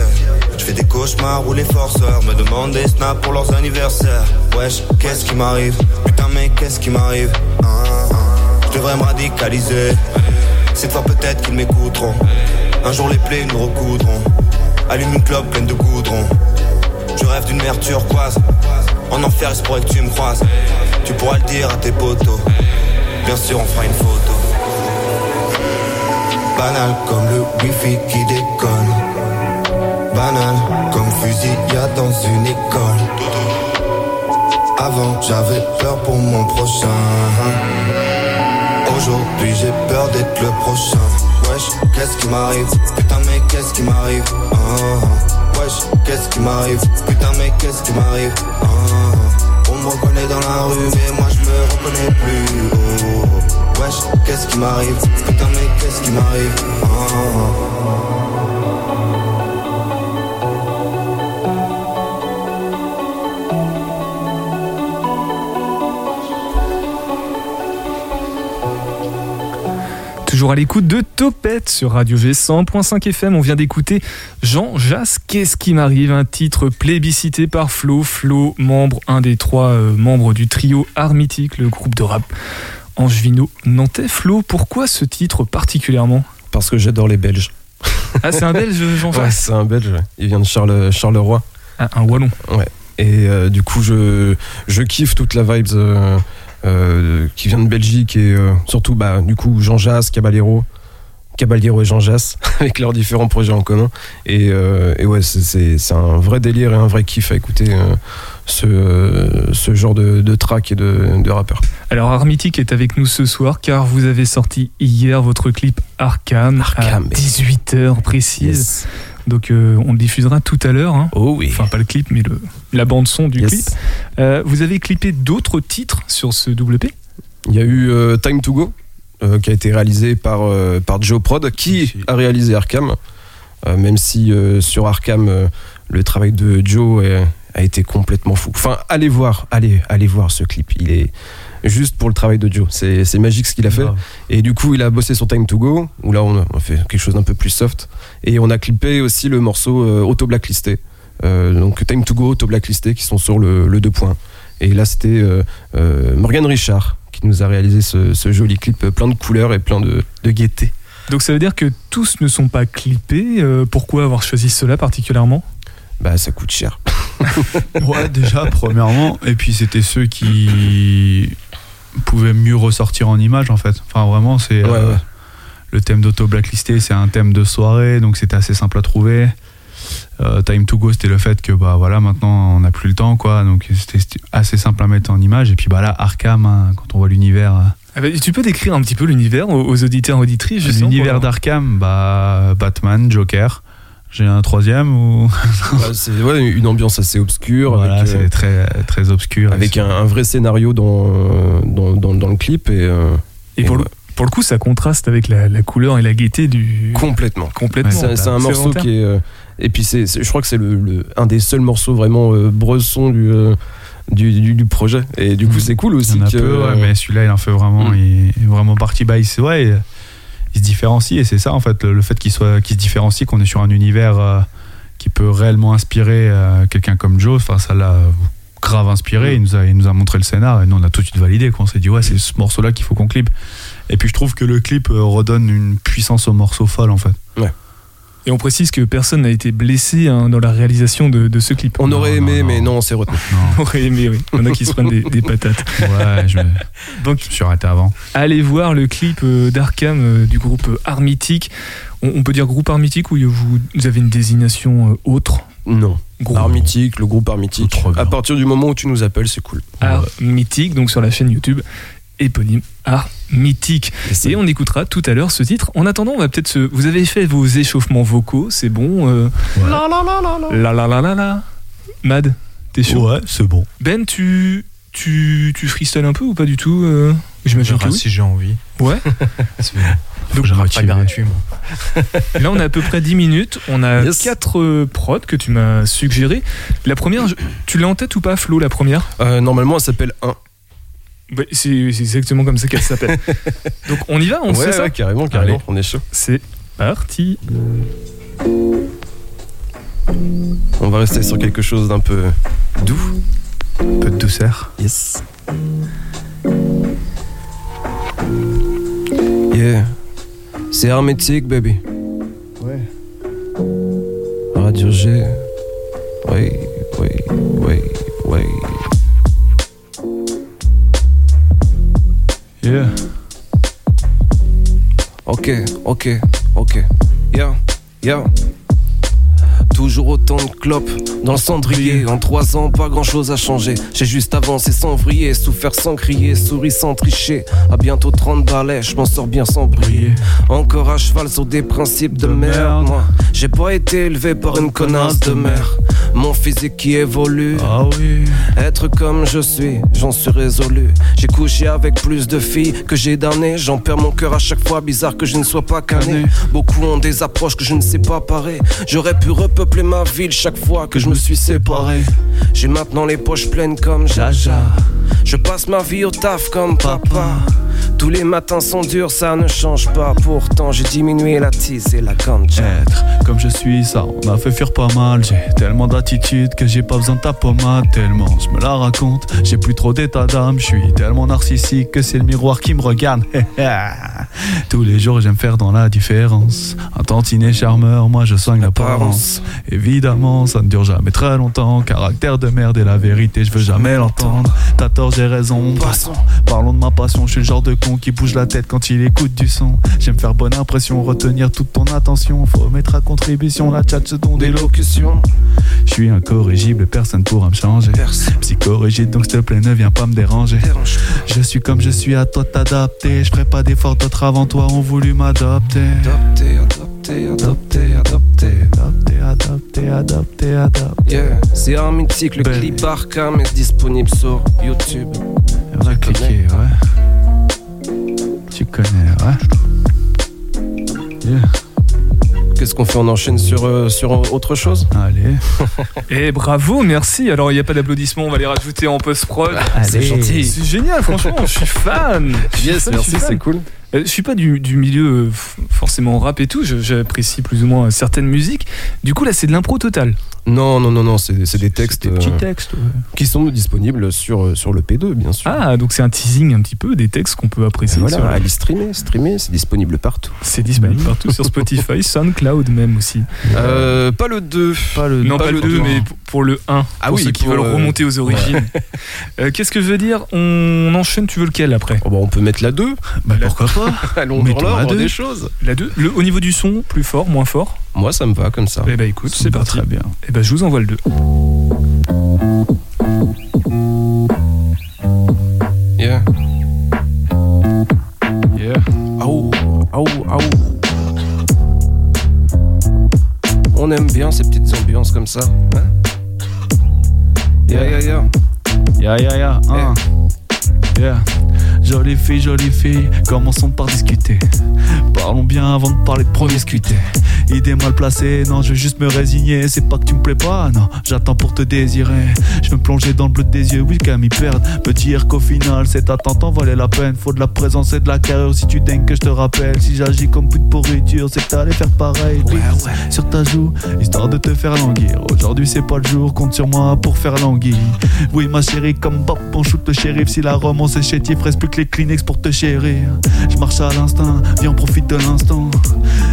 Je fais des cauchemars où les forceurs me demandent des snaps pour leurs anniversaires. Wesh, qu'est-ce qui m'arrive? Putain, mais qu'est-ce qui m'arrive? Ah. Je devrais me radicaliser. Cette fois peut-être qu'ils m'écouteront. Un jour les plaies nous recoudront. Allume une clope pleine de goudron. Je rêve d'une mer turquoise. En enfer, il pourrait que tu me croises. Tu pourras le dire à tes potos. Bien sûr, on fera une photo. Banal comme le wifi qui déconne. Dans une école. Avant, j'avais peur pour mon prochain. Aujourd'hui, j'ai peur d'être le prochain. Wesh, qu'est-ce qui m'arrive? Putain, mais qu'est-ce qui m'arrive? Ah, Wesh, qu'est-ce qui m'arrive? Putain, mais qu'est-ce qui m'arrive? Ah, On me reconnaît dans la rue, mais moi je me reconnais plus. Oh, Wesh, qu'est-ce qui m'arrive? Putain, mais qu'est-ce qui m'arrive? Toujours à l'écoute de Topette sur Radio G100.5 FM. On vient d'écouter Jean Jas, Qu'est-ce qui m'arrive? Un titre plébiscité par Flo. Flo, membre, un des trois euh, membres du trio Armitique, le groupe de rap angevino nantais. Flo, pourquoi ce titre particulièrement? Parce que j'adore les Belges. Ah, c'est un Belge, Jean Jas Ouais, c'est un Belge, il vient de Charleroi. Ah, un Wallon. Ouais. Et euh, du coup, je, je kiffe toute la vibe euh, qui vient de Belgique et euh, surtout, bah, du coup, Jean Jass, Caballero. Caballero et Jean Jass, avec leurs différents projets en commun. Et, euh, et ouais, c'est- un vrai délire et un vrai kiff à écouter euh, ce, euh, ce genre de, de track et de, de rappeur. Alors Armitique est avec nous ce soir car vous avez sorti hier votre clip Arkham, Arkham, à 18h précise. Yes. Donc euh, on le diffusera tout à l'heure. hein. Oh oui. Enfin pas le clip mais le, la bande son du Yes. clip. Euh, vous avez clippé d'autres titres sur ce WP Il y a eu euh, Time to Go, euh, qui a été réalisé par, euh, par Joe Prod, qui a réalisé Arkham. Euh, même si euh, sur Arkham, euh, le travail de Joe est- a été complètement fou. Enfin, allez voir, allez, allez voir ce clip. Il est juste pour le travail de Joe. C'est magique ce qu'il a fait. Et du coup, il a bossé sur Time to Go, où là, on a, fait quelque chose d'un peu plus soft. Et on a clippé aussi le morceau euh, Auto Blacklisté. Euh, donc Time to Go, Auto Blacklisté, qui sont sur le, le 2 points. Et là, c'était euh, Morgan Richard qui nous a réalisé ce, ce joli clip plein de couleurs et plein de, de gaieté. Donc ça veut dire que tous ne sont pas clippés. Pourquoi avoir choisi cela particulièrement? Bah, ça coûte cher. Ouais, déjà, premièrement. Et puis, c'était ceux qui pouvaient mieux ressortir en image, en fait. Enfin, vraiment, c'est. Ouais, euh, ouais. Le thème d'Auto Blacklisté, c'est un thème de soirée, donc c'était assez simple à trouver. Euh, Time to Go, c'était le fait que, bah voilà, maintenant, on n'a plus le temps, quoi. Donc, c'était assez simple à mettre en image. Et puis, bah là, Arkham, hein, quand on voit l'univers. euh, Ah bah, Tu peux décrire un petit peu l'univers aux, auditeurs auditrices justement, L'univers d'Arkham, bah, Batman, Joker. J'ai un troisième ou. Bah, c'est ouais, une ambiance assez obscure, voilà, avec, euh, c'est très, très obscur. avec un, un vrai scénario dans, euh, dans, dans, dans le clip. Et, euh, Et pour, le, pour le coup, ça contraste avec la, la couleur et la gaieté du. complètement. Complètement. C'est c'est un morceau volontaire. qui est. euh, et puis, c'est c'est- je crois que c'est le, le- un des seuls morceaux vraiment euh, bresson du, euh, du, du, du projet. Et du coup, Mhm. c'est cool Il aussi y en a que. peu, ouais, mais celui-là, il en fait vraiment, Mm. il est vraiment parti. Il, se- ouais, il, se différencie et c'est ça, en fait, le, fait qu'il soit, qu'il se différencie, qu'on est sur un univers euh, qui peut réellement inspirer euh, quelqu'un comme Joe. Enfin, ça l'a grave inspiré. Il, nous a, montré le scénar et nous, on a tout de suite validé. Quoi. On s'est dit, ouais, c'est ce morceau-là qu'il faut qu'on clip. Et puis, je trouve que le clip euh, redonne une puissance au morceau folle, en fait. Et on précise que personne n'a été blessé hein, dans la réalisation de, de ce clip. On aurait Non, aimé, non, mais non. non, on s'est retenu. On aurait aimé, oui. Il y en a qui se prennent des, des patates. Ouais, je, Donc, je me suis arrêté avant. allez voir le clip euh, d'Arkham euh, du groupe euh, Armitique. On, on peut dire groupe Armitique ou vous, vous avez une désignation autre? Non. Groupe Armitique, le groupe bien. À partir du moment où tu nous appelles, c'est cool. Armitique, donc sur la chaîne YouTube éponyme Armitique. Et on écoutera tout à l'heure ce titre. En attendant, on va peut-être se. Vous avez fait vos échauffements vocaux, c'est bon. euh, Ouais. La la la la la. Mad, t'es chaud. Ouais, c'est bon. Ben, tu tu tu freestyles un peu ou pas du tout euh J'imagine que oui. si j'ai envie. Ouais. C'est- Donc, rate pas gratuit, moi. Là, on a à peu près 10 minutes. On a Yes. quatre euh, prods que tu m'as suggéré. La première, je- tu l'as en tête ou pas, Flo, la première? Euh, normalement, elle s'appelle 1. Bah, C'est c'est exactement comme ça qu'elle s'appelle. Donc, on y va, on ouais, fait ça ouais, carrément, carrément. Allez. On est chaud. C'est parti. On va rester sur quelque chose d'un peu doux. Un peu de douceur. Yes. Yeah. C'est hermétique, baby. Ouais. Radio G. Oui, oui, oui, oui. Yeah. Ok, ok, ok. Yeah, yeah. Toujours autant de clopes dans le cendrier. En trois ans, pas grand chose a changé. J'ai juste avancé sans vriller, souffert sans crier, souri sans tricher. À bientôt 30 balais, je m'en sors bien sans briller. Encore à cheval sur des principes de, De merde. merde. Moi, j'ai pas été élevé par une connasse de mère. Mon physique qui évolue. Ah oui. Être comme je suis, j'en suis résolu. J'ai couché avec plus de filles que j'ai d'années. J'en perds mon cœur à chaque fois, bizarre que je ne sois pas cané. Beaucoup ont des approches que je ne sais pas parer. J'aurais pu repeupler ma ville chaque fois que je me suis séparé. J'ai maintenant les poches pleines comme Jaja. Je passe ma vie au taf comme papa. Tous les matins sont durs, ça ne change pas. Pourtant, j'ai diminué la tisse et la ganja. Être comme je suis, ça on a fait fuir pas mal. J'ai tellement d'attitude que j'ai pas besoin de ta pommade. Tellement je me la raconte, j'ai plus trop d'état d'âme. Je suis tellement narcissique que c'est le miroir qui me regarde. Tous les jours, j'aime faire dans la différence. Un tantinet charmeur, moi je soigne l'apparence. Évidemment, ça ne dure jamais très longtemps. Caractère de merde et la vérité, je veux jamais l'entendre. T'as tort, j'ai raison. Passons, parlons de ma passion. Je suis le genre de con qui bouge la tête quand il écoute du son. J'aime faire bonne impression, retenir toute ton attention. Faut mettre à contribution la chat, ce don d'élocution. Je suis incorrigible, personne pourra me changer. Psychorigide, donc s'il te plaît, ne viens pas me déranger. Je suis comme je suis, à toi de t'adapter. Je ferai pas d'efforts, d'autres avant toi ont voulu m'adopter. Adopté, adopté, adopté. Adopter, adopter, adopter, adopter. Yeah, c'est un mythique, le Ben. clip Arkham est disponible sur YouTube. On va cliquer, ouais. Tu connais, ouais. Yeah. Qu'est-ce qu'on fait On enchaîne sur, euh, sur autre chose? Allez. Et bravo, merci. Alors, il n'y a pas d'applaudissements, on va les rajouter en post-prod. C'est gentil. C'est génial, franchement, je suis fan. Yes, fan, merci, c'est cool. Euh, Je suis pas du, du milieu forcément rap et tout, j'apprécie plus ou moins certaines musiques. Du coup, là, c'est de l'impro total. Non, non, non, non, c'est c'est des textes Des petits euh, textes. ouais. qui sont disponibles sur, euh, sur le P2, bien sûr. Ah, donc c'est un teasing un petit peu des textes qu'on peut apprécier. voilà, sur le- allez streamer, streamer, c'est disponible partout. C'est disponible partout sur Spotify, SoundCloud même aussi. Euh, pas le 2. Pas le non, pas pas, le le 2, deux. mais pour- pour le 1. Ah pour oui, ceux qui pour, veulent euh, remonter aux origines. Euh, Qu'est-ce que je veux dire? On, enchaîne, tu veux lequel après? Oh, bah, on peut mettre la 2. Bah pourquoi pas? Allons dans la l'ordre deux. des choses. La 2 le, Au niveau du son, plus fort, moins fort? Moi, ça me va comme ça. Eh ben écoute, c'est Pas parti. Très bien. Eh ben je vous envoie le 2. Yeah. Yeah. Aou, aou, aou. On aime bien ces petites ambiances comme ça. Hein? Yeah, yeah, yeah. Ya ya ya, un. Yeah. Jolie fille, jolie fille, commençons par discuter. Parlons bien avant de parler de promiscuité. Idée mal placée, non, je vais juste me résigner. C'est pas que tu me plais pas, non, j'attends pour te désirer. Je me plonger dans le bleu des yeux, oui, qu'à m'y perdre. Me dire qu'au final, cette attente en valait la peine. Faut de la présence et de la carrure si tu dingues que je te rappelle. Si j'agis comme pute pourriture, c'est que t'allais faire pareil. Bise Sur ta joue, histoire de te faire languir. Aujourd'hui, c'est pas le jour, compte sur moi pour faire languir. Oui, ma chérie, comme Bob, on shoot le shérif. Si la romance est chétif, reste plus que les Kleenex pour te chérir. Je marche à l'instinct, viens, on profite de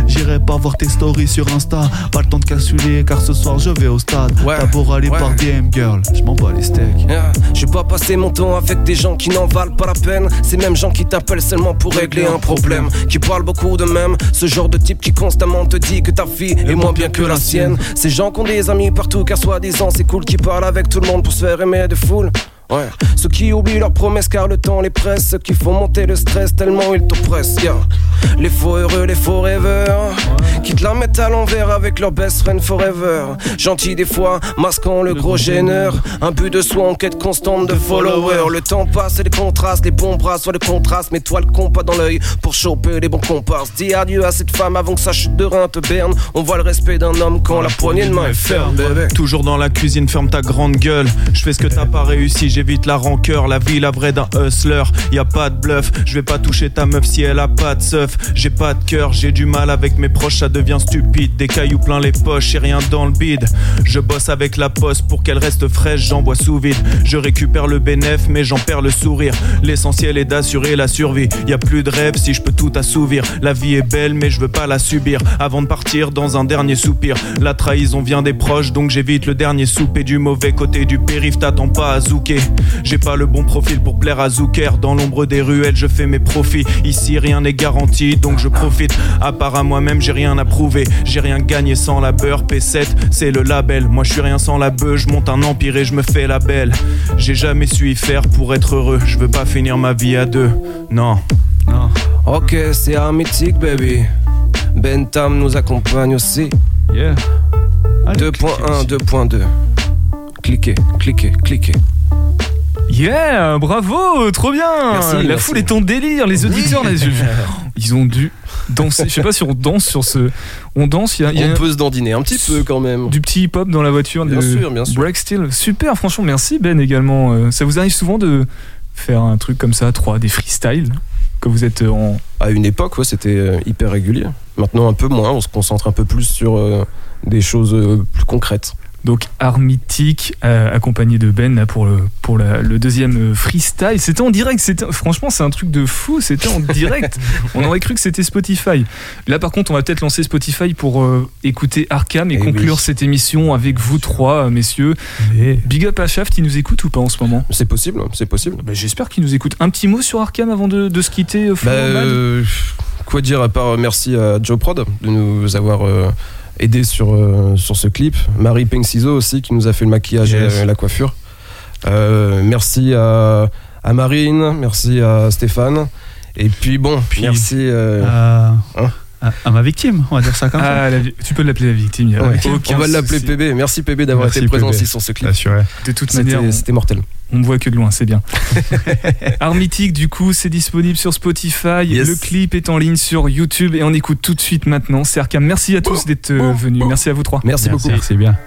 J'irai pas voir tes stories sur Insta. Pas le temps de cassuler, car ce soir je vais au stade. Ouais, D'abord aller ouais. par DM, girl. Je m'en bats les steaks. Yeah. Je vais pas passer mon temps avec des gens qui n'en valent pas la peine. Ces mêmes gens qui t'appellent seulement pour régler un problème. Qui parlent beaucoup de même. Ce genre de type qui constamment te dit que ta vie est moins bien que la sienne. Ces gens qui ont des amis partout car soi-disant c'est cool. Qui parlent avec tout le monde pour se faire aimer de foule. Ouais. Ceux qui oublient leurs promesses car le temps les presse. Ceux qui font monter le stress tellement ils t'oppressent. Yeah. Les faux heureux, les faux rêveurs. Qui te la mettent à l'envers avec leur best friend forever. Gentil des fois, masquant le gros gêneur. Un but de soi en quête constante de followers. Le temps passe et les contrastes, les bons bras soit le contraste. Mets-toi le compas dans l'œil pour choper les bons comparses. Dis adieu à cette femme avant que sa chute de rein te berne. On voit le respect d'un homme quand la poignée de main est ferme. Toujours dans la cuisine, ferme ta grande gueule. Je fais ce que t'as pas réussi, j'évite la rancœur. La vie, la vraie d'un hustler. Y a pas de bluff, je vais pas toucher ta meuf si elle a pas de seuf. J'ai pas de cœur, j'ai du mal avec mes proches, ça devient stupide. Des cailloux plein les poches et rien dans le bide. Je bosse avec la poste pour qu'elle reste fraîche, j'envoie sous vide. Je récupère le bénéf, mais j'en perds le sourire. L'essentiel est d'assurer la survie. Y a plus de rêve si je peux tout assouvir. La vie est belle, mais je veux pas la subir. Avant de partir dans un dernier soupir. La trahison vient des proches, donc j'évite le dernier souper du mauvais côté du périph'. T'attends pas à zouker. J'ai pas le bon profil pour plaire à Zouker. Dans l'ombre des ruelles, je fais mes profits. Ici, rien n'est garanti, donc je profite. À part à moi-même, j'ai rien à prouver. J'ai rien gagné sans la beurre. P7, c'est le label. Moi, je suis rien sans la beuh. Je monte un empire et je me fais la belle. J'ai jamais su y faire pour être heureux. Je veux pas finir ma vie à deux. Non. Non. Ok, c'est un mythique, baby. Bentham nous accompagne aussi. Yeah. Allez, 2.1, 2.2. Cliquez, cliquez, cliquez. Yeah, bravo, trop bien. Merci, La merci. foule est en délire, les auditeurs, là, je- ils ont dû danser. Je sais pas si on danse sur ce. On danse, il y a, y a On peut se dandiner un petit peu quand même. du petit hip-hop dans la voiture. Bien sûr, bien sûr. Break Still. Super, franchement, merci Ben également. Euh, Ça vous arrive souvent de faire un truc comme ça, 3 des freestyles que vous êtes en. À une époque, ouais, c'était euh, hyper régulier. Maintenant, un peu moins. On se concentre un peu plus sur euh, des choses euh, plus concrètes. Donc art mythique euh, accompagné de Ben là, pour le pour la- le deuxième euh, freestyle. C'était en direct. C'était franchement c'est un truc de fou. C'était en direct. On aurait cru que c'était Spotify. Là par contre on va peut-être lancer Spotify pour euh, écouter Arkham et Eh conclure oui. cette émission avec vous trois euh, messieurs. Big up à Shaft, il nous écoute ou pas en ce moment? C'est possible, c'est possible. Bah, J'espère qu'il nous écoute. Un petit mot sur Arkham avant de, de se quitter. Bah, quoi dire à part merci à Joe Prod de nous avoir aidé sur, euh, sur ce clip. Marie Penciso aussi qui nous a fait le maquillage Yes. et la coiffure. Euh, merci à, à Marine, merci à Stéphane. Et puis bon, Puis- merci. euh, à, Hein à- à ma victime, on va dire ça comme ça. Ah, la tu peux l'appeler la victime. il y a ouais, aucun on va l'appeler. PB. Merci PB d'avoir été présent PB. aussi sur ce clip. Assuré. De toute manière, C'était on- c'était mortel. On me voit que de loin, c'est bien. Art Mythique, du coup, c'est disponible sur Spotify. Yes. Le clip est en ligne sur YouTube et on écoute tout de suite maintenant. C'est Arkham. Merci à tous d'être euh, venus. Merci à vous trois. Merci, beaucoup. C'est bien.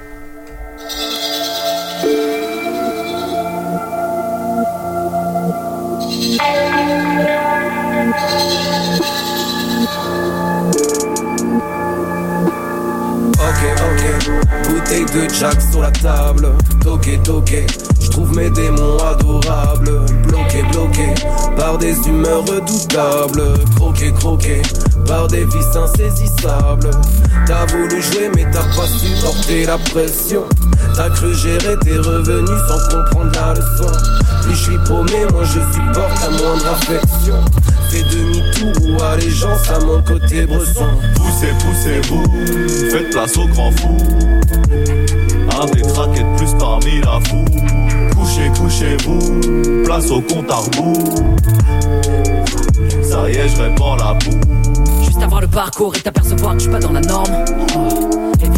Ok, ok, bouteille de Jack sur la table. Toqué, toqué, je trouve mes démons adorables. Bloqué, bloqué, par des humeurs redoutables. Croqué, croqué, par des vices insaisissables. T'as voulu jouer, mais t'as pas supporté la pression. T'as cru gérer tes revenus sans comprendre la leçon. Plus je suis paumé, moi je supporte la moindre affection. Fais demi-tour ou allégeance à mon côté bresson. Poussez, poussez-vous, faites place au grand fou. Un des de plus parmi la foule. Couchez, couchez-vous, place au compte à rebours. Ça y est, je répands la boue. Juste avoir le parcours et t'apercevoir que je suis pas dans la norme.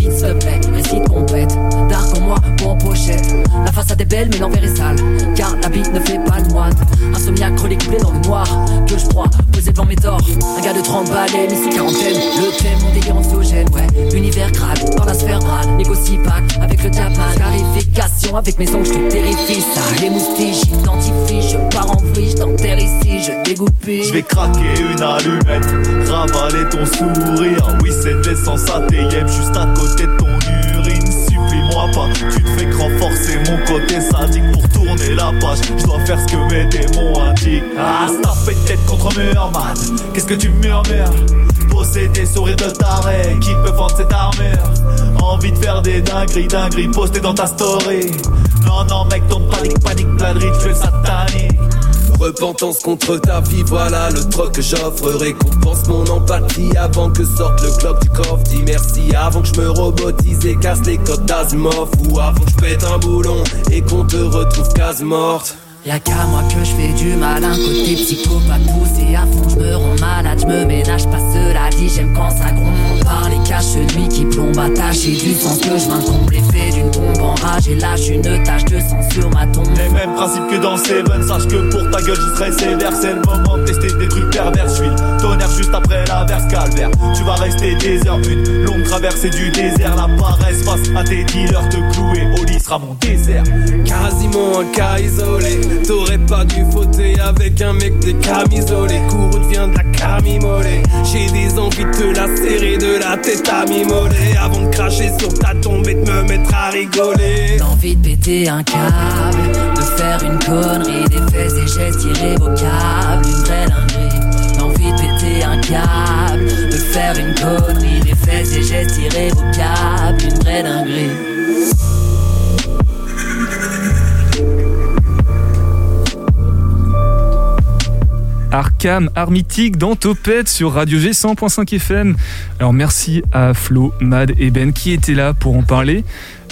Oh. Évite s'il te plaît, récite complète. Dark en moi en pochette. La façade est belle mais l'envers est sale. Car la bite ne fait pas le moine. Insomniaque relais couplé dans le noir. Que je crois, posé devant mes torts. Un gars de 30 balais, mais sous quarantaine. Le thème, mon délire anxiogène, ouais. Univers crade, dans la sphère brade. Négocie pack avec le diable. Clarification avec mes ongles, je te terrifie. Ça émoustille, j'identifie. Je pars en vrille, je ici, je dégoupille. Je vais craquer une allumette, ravaler ton sourire. Oui, c'est l'essence à juste à côté de ton urine. Supplie-moi pas, tu ne fais que renforcer mon côté sadique pour tourner la page. Je dois faire ce que mes démons indiquent. Ah, fait tête contre mur, man. Qu'est-ce que tu murmures? Posséder sourire de taré, qui peut vendre cette armure? Envie de faire des dingueries, dingueries postées dans ta story. Non, non, mec, ton panique, panique, planerie, tu es satanique. Repentance contre ta vie, voilà le troc que j'offre. Récompense mon empathie avant que sorte le clock du coffre. Dis merci avant que je me robotise et casse les codes d'Asimov. Ou avant que je pète un boulon et qu'on te retrouve quasi morte. Y'a qu'à moi que je fais du malin côté psychopathe poussé à fond, je me rends malade, je me ménage pas. Cela dit, j'aime quand ça gronde. Par les caches nuit qui plombe. Attaché du sens que je m'incombe. L'effet d'une bombe enragée lâche une tache de sang sur ma tombe. Les mêmes principes que dans Seven, sache que pour ta gueule je serai sévère C'est le moment de tester des trucs pervers Je suis tonnerre juste après l'averse calvaire Tu vas rester des heures, une longue traversée du désert La paresse face à tes dealers Te clouer au lit sera mon désert Quasiment un cas isolé. T'aurais pas dû fauter avec un mec des camisolés. Courroux devient de la camimolée. J'ai des envies de te la serrer de la tête à mimoler. Avant de cracher sur ta tombe et de me mettre à rigoler. L'envie de péter un câble, de faire une connerie, des faits et gestes irrévocables, une vraie dinguerie. L'envie de péter un câble, de faire une connerie, des faits et gestes irrévocables, une vraie dinguerie. Arkham, art mythique dans Topette sur Radio G 100.5 FM. Alors merci à Flo, Mad et Ben qui étaient là pour en parler.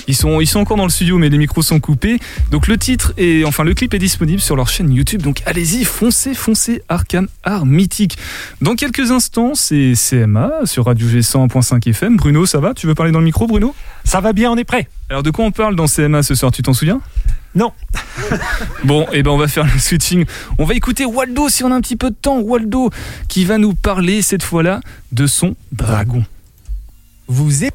Ils sont, ils sont encore dans le studio mais les micros sont coupés. Donc le titre et enfin le clip est disponible sur leur chaîne YouTube. Donc allez-y, foncez, foncez Arkham Art Mythique. Dans quelques instants, c'est CMA sur Radio G 100.5 FM. Bruno, ça va? Tu veux parler dans le micro Bruno? Ça va bien, on est prêt. Alors de quoi on parle dans CMA ce soir? Tu t'en souviens? Non. Bon, et ben on va faire le switching. On va écouter Waldo si on a un petit peu de temps. Waldo qui va nous parler cette fois-là de son dragon. Vous êtes.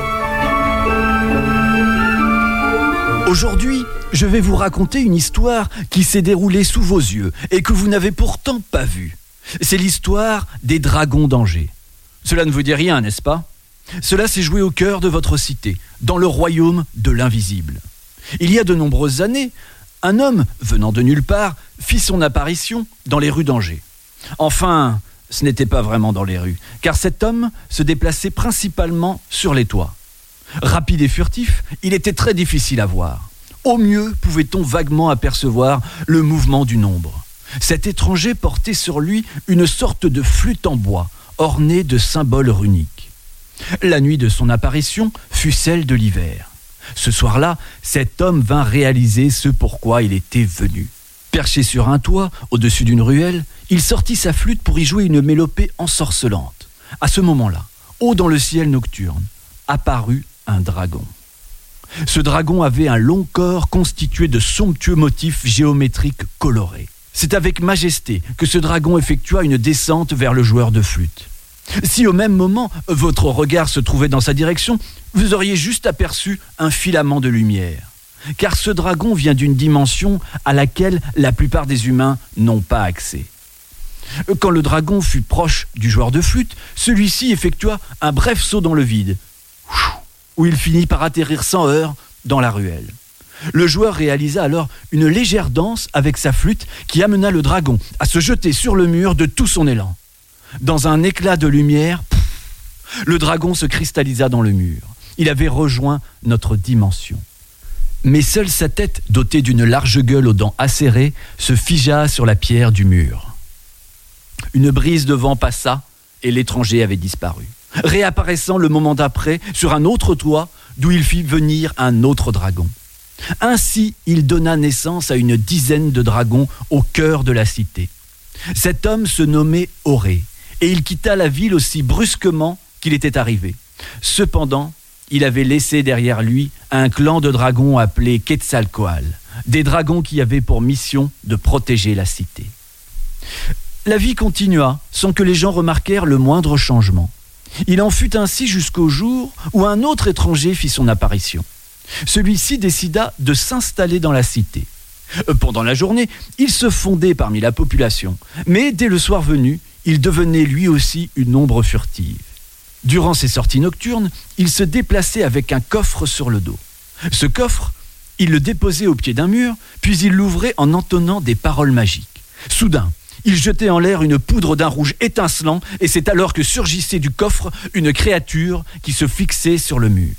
Aujourd'hui, je vais vous raconter une histoire qui s'est déroulée sous vos yeux et que vous n'avez pourtant pas vue. C'est l'histoire des dragons d'Angers. Cela ne vous dit rien, n'est-ce pas? Cela s'est joué au cœur de votre cité, dans le royaume de l'invisible. Il y a de nombreuses années, un homme, venant de nulle part, fit son apparition dans les rues d'Angers. Enfin, ce n'était pas vraiment dans les rues, car cet homme se déplaçait principalement sur les toits. Rapide et furtif, il était très difficile à voir. Au mieux pouvait-on vaguement apercevoir le mouvement d'une ombre. Cet étranger portait sur lui une sorte de flûte en bois, ornée de symboles runiques. La nuit de son apparition fut celle de l'hiver. Ce soir-là, cet homme vint réaliser ce pourquoi il était venu. Perché sur un toit, au-dessus d'une ruelle, il sortit sa flûte pour y jouer une mélopée ensorcelante. À ce moment-là, haut dans le ciel nocturne, apparut un dragon. Ce dragon avait un long corps constitué de somptueux motifs géométriques colorés. C'est avec majesté que ce dragon effectua une descente vers le joueur de flûte. Si au même moment votre regard se trouvait dans sa direction, vous auriez juste aperçu un filament de lumière. Car ce dragon vient d'une dimension à laquelle la plupart des humains n'ont pas accès. Quand le dragon fut proche du joueur de flûte, celui-ci effectua un bref saut dans le vide, où il finit par atterrir sans heurts dans la ruelle. Le joueur réalisa alors une légère danse avec sa flûte qui amena le dragon à se jeter sur le mur de tout son élan. Dans un éclat de lumière, le dragon se cristallisa dans le mur. Il avait rejoint notre dimension. Mais seule sa tête, dotée d'une large gueule aux dents acérées, se figea sur la pierre du mur. Une brise de vent passa et l'étranger avait disparu, réapparaissant le moment d'après sur un autre toit d'où il fit venir un autre dragon. Ainsi, il donna naissance à une dizaine de dragons au cœur de la cité. Cet homme se nommait Auré, et il quitta la ville aussi brusquement qu'il était arrivé. Cependant, il avait laissé derrière lui un clan de dragons appelé Quetzalcoatl, des dragons qui avaient pour mission de protéger la cité. La vie continua sans que les gens remarquèrent le moindre changement. Il en fut ainsi jusqu'au jour où un autre étranger fit son apparition. Celui-ci décida de s'installer dans la cité. Euh, Pendant la journée, il se fondait parmi la population, mais dès le soir venu, il devenait lui aussi une ombre furtive. Durant ses sorties nocturnes, il se déplaçait avec un coffre sur le dos. Ce coffre, il le déposait au pied d'un mur, puis il l'ouvrait en entonnant des paroles magiques. Soudain, il jetait en l'air une poudre d'un rouge étincelant, et c'est alors que surgissait du coffre une créature qui se fixait sur le mur.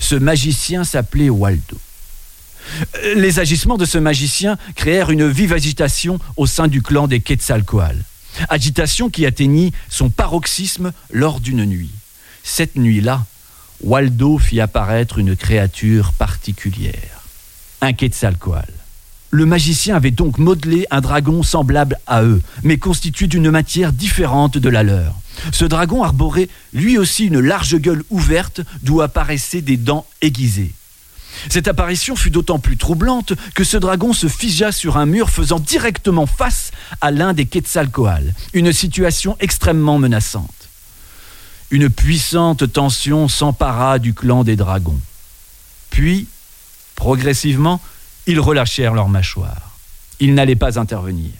Ce magicien s'appelait Waldo. Euh, Les agissements de ce magicien créèrent une vive agitation au sein du clan des Quetzalcoatl. Agitation qui atteignit son paroxysme lors d'une nuit. Cette nuit-là, Waldo fit apparaître une créature particulière, un Quetzalcoatl. Le magicien avait donc modelé un dragon semblable à eux, mais constitué d'une matière différente de la leur. Ce dragon arborait lui aussi une large gueule ouverte d'où apparaissaient des dents aiguisées. Cette apparition fut d'autant plus troublante que ce dragon se figea sur un mur faisant directement face à l'un des Quetzalcoatl, une situation extrêmement menaçante. Une puissante tension s'empara du clan des dragons. Puis, progressivement, ils relâchèrent leurs mâchoires. Ils n'allaient pas intervenir.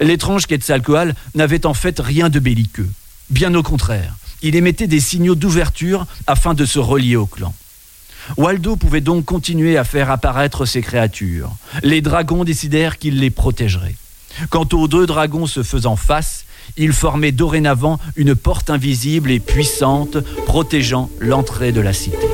L'étrange Quetzalcoatl n'avait en fait rien de belliqueux. Bien au contraire, il émettait des signaux d'ouverture afin de se relier au clan. Waldo pouvait donc continuer à faire apparaître ses créatures. Les dragons décidèrent qu'il les protégerait. Quant aux deux dragons se faisant face, ils formaient dorénavant une porte invisible et puissante protégeant l'entrée de la cité.